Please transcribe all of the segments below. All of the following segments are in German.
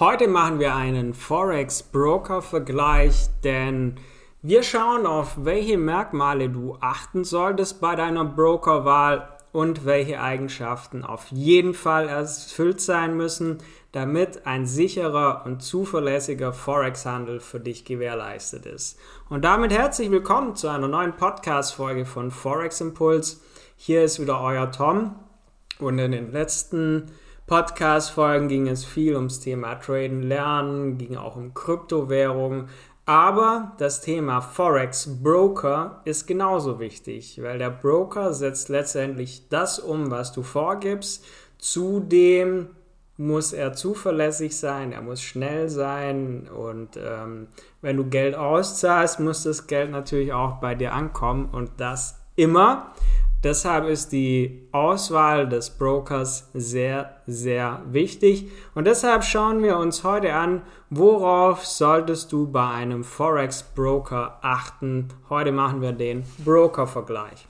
Heute machen wir einen Forex-Broker-Vergleich, denn wir schauen auf, welche Merkmale du achten solltest bei deiner Brokerwahl und welche Eigenschaften auf jeden Fall erfüllt sein müssen, damit ein sicherer und zuverlässiger Forex-Handel für dich gewährleistet ist. Und damit herzlich willkommen zu einer neuen Podcast-Folge von Forex Impuls. Hier ist wieder euer Tom und in den letzten Podcast-Folgen ging es viel ums Thema Traden lernen, ging auch um Kryptowährungen. Aber das Thema Forex Broker ist genauso wichtig, weil der Broker setzt letztendlich das um, was du vorgibst. Zudem muss er zuverlässig sein, er muss schnell sein und ähm, wenn du Geld auszahlst, muss das Geld natürlich auch bei dir ankommen und das immer. Deshalb ist die Auswahl des Brokers sehr, sehr wichtig. Und deshalb schauen wir uns heute an, worauf solltest du bei einem Forex-Broker achten. Heute machen wir den Broker-Vergleich.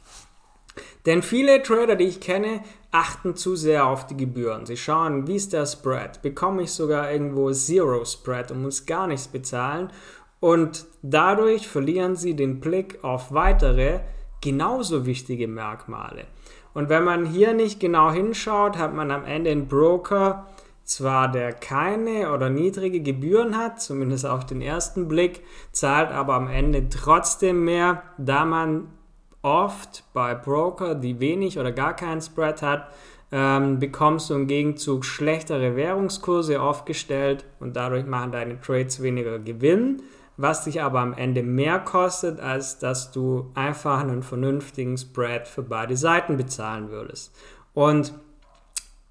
Denn viele Trader, die ich kenne, achten zu sehr auf die Gebühren. Sie schauen, wie ist der Spread? Bekomme ich sogar irgendwo Zero Spread und muss gar nichts bezahlen? Und dadurch verlieren sie den Blick auf weitere genauso wichtige Merkmale. Und wenn man hier nicht genau hinschaut, hat man am Ende einen Broker, zwar der keine oder niedrige Gebühren hat, zumindest auf den ersten Blick, zahlt aber am Ende trotzdem mehr, da man oft bei Broker, die wenig oder gar keinen Spread hat, ähm, bekommst du im Gegenzug schlechtere Währungskurse aufgestellt und dadurch machen deine Trades weniger Gewinn was dich aber am Ende mehr kostet, als dass du einfach einen vernünftigen Spread für beide Seiten bezahlen würdest. Und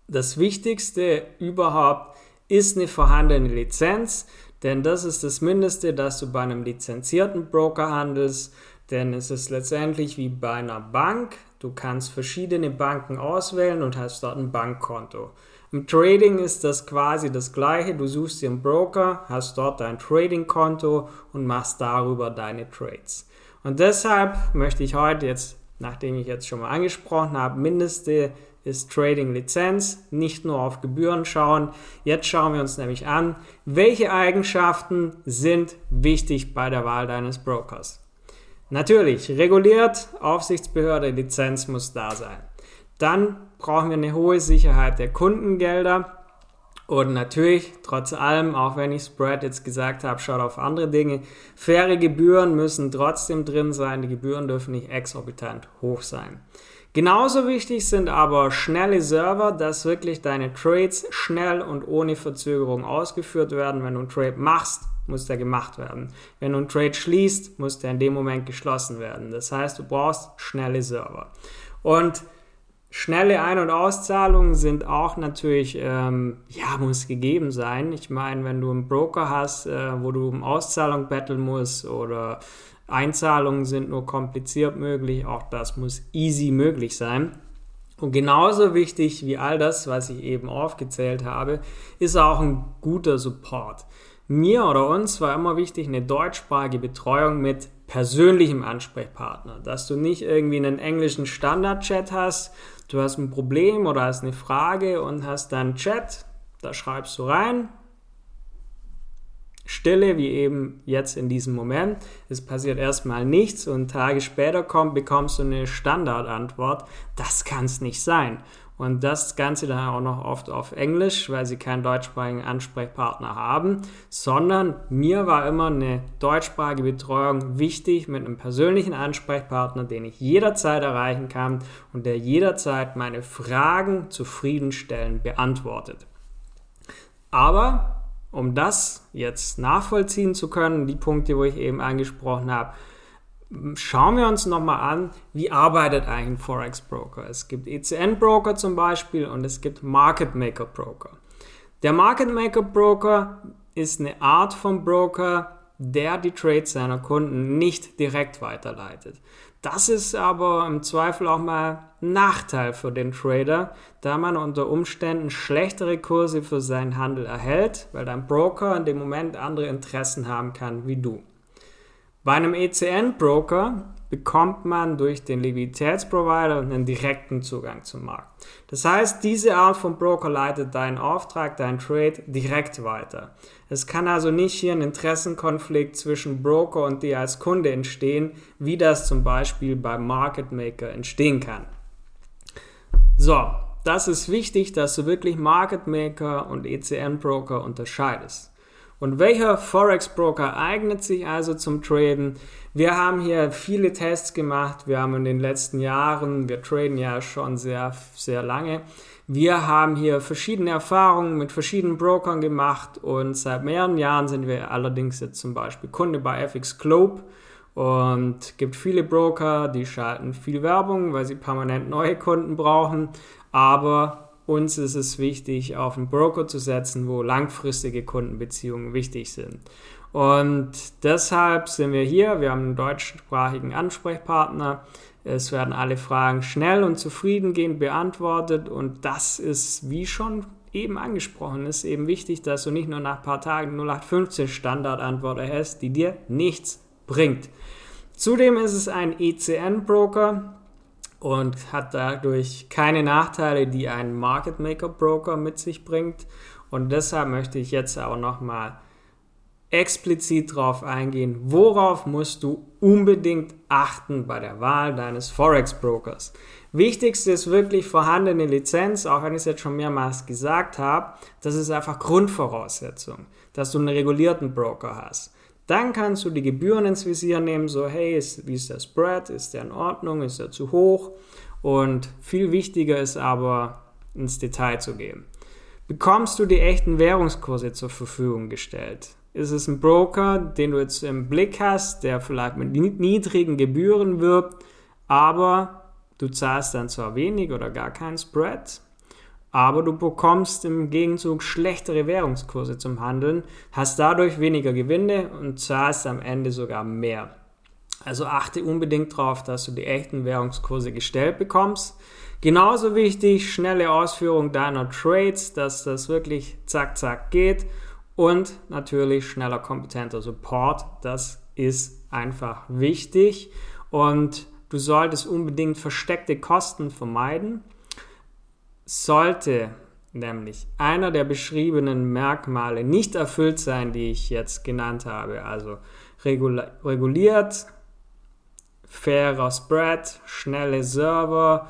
das Wichtigste überhaupt ist eine vorhandene Lizenz, denn das ist das Mindeste, dass du bei einem lizenzierten Broker handelst, denn es ist letztendlich wie bei einer Bank. Du kannst verschiedene Banken auswählen und hast dort ein Bankkonto. Im Trading ist das quasi das gleiche. Du suchst dir einen Broker, hast dort dein Trading-Konto und machst darüber deine Trades. Und deshalb möchte ich heute jetzt, nachdem ich jetzt schon mal angesprochen habe, Mindeste ist Trading-Lizenz, nicht nur auf Gebühren schauen. Jetzt schauen wir uns nämlich an, welche Eigenschaften sind wichtig bei der Wahl deines Brokers. Natürlich, reguliert, Aufsichtsbehörde, Lizenz muss da sein. Dann brauchen wir eine hohe Sicherheit der Kundengelder. Und natürlich, trotz allem, auch wenn ich Spread jetzt gesagt habe, schaut auf andere Dinge. Faire Gebühren müssen trotzdem drin sein. Die Gebühren dürfen nicht exorbitant hoch sein. Genauso wichtig sind aber schnelle Server, dass wirklich deine Trades schnell und ohne Verzögerung ausgeführt werden. Wenn du einen Trade machst, muss der gemacht werden. Wenn du einen Trade schließt, muss der in dem Moment geschlossen werden. Das heißt, du brauchst schnelle Server. Und Schnelle Ein- und Auszahlungen sind auch natürlich, ähm, ja, muss gegeben sein. Ich meine, wenn du einen Broker hast, äh, wo du um Auszahlung betteln musst oder Einzahlungen sind nur kompliziert möglich, auch das muss easy möglich sein. Und genauso wichtig wie all das, was ich eben aufgezählt habe, ist auch ein guter Support. Mir oder uns war immer wichtig eine deutschsprachige Betreuung mit persönlichem Ansprechpartner, dass du nicht irgendwie einen englischen Standard-Chat hast, du hast ein Problem oder hast eine Frage und hast dann Chat, da schreibst du rein, Stille, wie eben jetzt in diesem Moment. Es passiert erstmal nichts und Tage später kommt, bekommst du eine Standardantwort. Das kann es nicht sein. Und das Ganze dann auch noch oft auf Englisch, weil sie keinen deutschsprachigen Ansprechpartner haben, sondern mir war immer eine deutschsprachige Betreuung wichtig mit einem persönlichen Ansprechpartner, den ich jederzeit erreichen kann und der jederzeit meine Fragen zufriedenstellend beantwortet. Aber um das jetzt nachvollziehen zu können, die Punkte, wo ich eben angesprochen habe, schauen wir uns nochmal an, wie arbeitet eigentlich ein Forex Broker. Es gibt ECN Broker zum Beispiel und es gibt Market Maker Broker. Der Market Maker Broker ist eine Art von Broker, der die Trades seiner Kunden nicht direkt weiterleitet. Das ist aber im Zweifel auch mal ein Nachteil für den Trader, da man unter Umständen schlechtere Kurse für seinen Handel erhält, weil dein Broker in dem Moment andere Interessen haben kann wie du. Bei einem ECN-Broker bekommt man durch den Liquiditätsprovider einen direkten Zugang zum Markt. Das heißt, diese Art von Broker leitet deinen Auftrag, deinen Trade direkt weiter. Es kann also nicht hier ein Interessenkonflikt zwischen Broker und dir als Kunde entstehen, wie das zum Beispiel beim Market Maker entstehen kann. So, das ist wichtig, dass du wirklich Market Maker und ECN Broker unterscheidest. Und welcher Forex Broker eignet sich also zum Traden? Wir haben hier viele Tests gemacht. Wir haben in den letzten Jahren, wir traden ja schon sehr, sehr lange. Wir haben hier verschiedene Erfahrungen mit verschiedenen Brokern gemacht und seit mehreren Jahren sind wir allerdings jetzt zum Beispiel Kunde bei FX Globe und gibt viele Broker, die schalten viel Werbung, weil sie permanent neue Kunden brauchen. Aber uns ist es wichtig, auf einen Broker zu setzen, wo langfristige Kundenbeziehungen wichtig sind. Und deshalb sind wir hier. Wir haben einen deutschsprachigen Ansprechpartner. Es werden alle Fragen schnell und zufriedengehend beantwortet. Und das ist, wie schon eben angesprochen, ist eben wichtig, dass du nicht nur nach ein paar Tagen 0815 Standardantwort erhältst, die dir nichts bringt. Zudem ist es ein ECN-Broker und hat dadurch keine Nachteile, die ein Market Maker Broker mit sich bringt. Und deshalb möchte ich jetzt auch nochmal explizit darauf eingehen, worauf musst du unbedingt achten bei der Wahl deines Forex Brokers. Wichtigste ist wirklich vorhandene Lizenz, auch wenn ich es jetzt schon mehrmals gesagt habe, das ist einfach Grundvoraussetzung, dass du einen regulierten Broker hast. Dann kannst du die Gebühren ins Visier nehmen, so hey, ist, wie ist der Spread, ist der in Ordnung, ist er zu hoch? Und viel wichtiger ist aber, ins Detail zu gehen. Bekommst du die echten Währungskurse zur Verfügung gestellt? Ist es ein Broker, den du jetzt im Blick hast, der vielleicht mit niedrigen Gebühren wirbt, aber du zahlst dann zwar wenig oder gar keinen Spread, aber du bekommst im Gegenzug schlechtere Währungskurse zum Handeln, hast dadurch weniger Gewinne und zahlst am Ende sogar mehr. Also achte unbedingt darauf, dass du die echten Währungskurse gestellt bekommst. Genauso wichtig, schnelle Ausführung deiner Trades, dass das wirklich zack, zack geht. Und natürlich schneller, kompetenter Support. Das ist einfach wichtig. Und du solltest unbedingt versteckte Kosten vermeiden. Sollte nämlich einer der beschriebenen Merkmale nicht erfüllt sein, die ich jetzt genannt habe, also reguliert, fairer Spread, schnelle Server,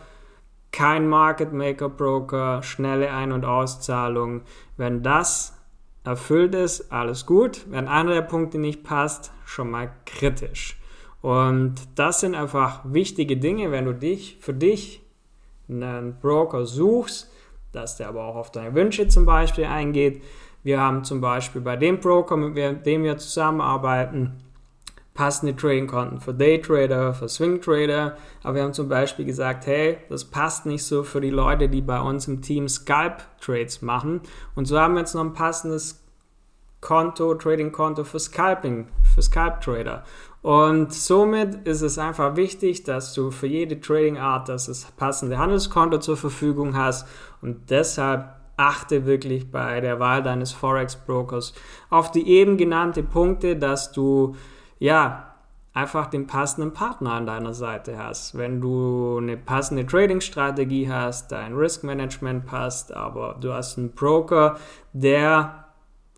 kein Market Maker Broker, schnelle Ein- und Auszahlung. Wenn das erfüllt ist, alles gut. Wenn einer der Punkte nicht passt, schon mal kritisch. Und das sind einfach wichtige Dinge, wenn du dich für dich einen Broker suchst, dass der aber auch auf deine Wünsche zum Beispiel eingeht. Wir haben zum Beispiel bei dem Broker, mit dem wir zusammenarbeiten, passende Trading-Konten für Daytrader, für Swing-Trader. Aber wir haben zum Beispiel gesagt, hey, das passt nicht so für die Leute, die bei uns im Team Scalp-Trades machen. Und so haben wir jetzt noch ein passendes Konto, Trading-Konto für Scalping, für Scalp-Trader. Und somit ist es einfach wichtig, dass du für jede Trading-Art das passende Handelskonto zur Verfügung hast und deshalb achte wirklich bei der Wahl deines Forex-Brokers auf die eben genannten Punkte, dass du ja einfach den passenden Partner an deiner Seite hast. Wenn du eine passende Trading-Strategie hast, dein Risk-Management passt, aber du hast einen Broker, der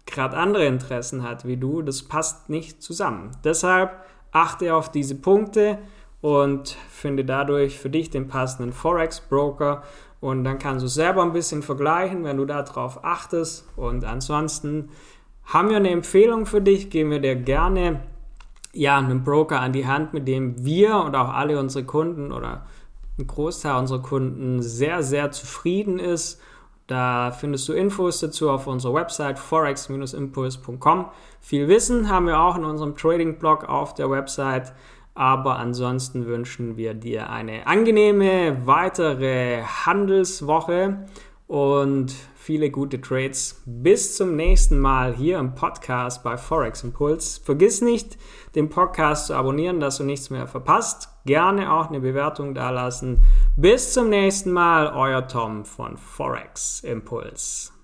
gerade andere Interessen hat wie du, das passt nicht zusammen. Deshalb Achte auf diese Punkte und finde dadurch für dich den passenden Forex-Broker. Und dann kannst du selber ein bisschen vergleichen, wenn du darauf achtest. Und ansonsten haben wir eine Empfehlung für dich, geben wir dir gerne ja, einen Broker an die Hand, mit dem wir und auch alle unsere Kunden oder ein Großteil unserer Kunden sehr, sehr zufrieden ist da findest du Infos dazu auf unserer Website forex-impuls.com. Viel Wissen haben wir auch in unserem Trading-Blog auf der Website. Aber ansonsten wünschen wir dir eine angenehme weitere Handelswoche und viele gute Trades. Bis zum nächsten Mal hier im Podcast bei Forex Impuls. Vergiss nicht, den Podcast zu abonnieren, dass du nichts mehr verpasst. Gerne auch eine Bewertung dalassen. Bis zum nächsten Mal, euer Tom von Forex Impuls.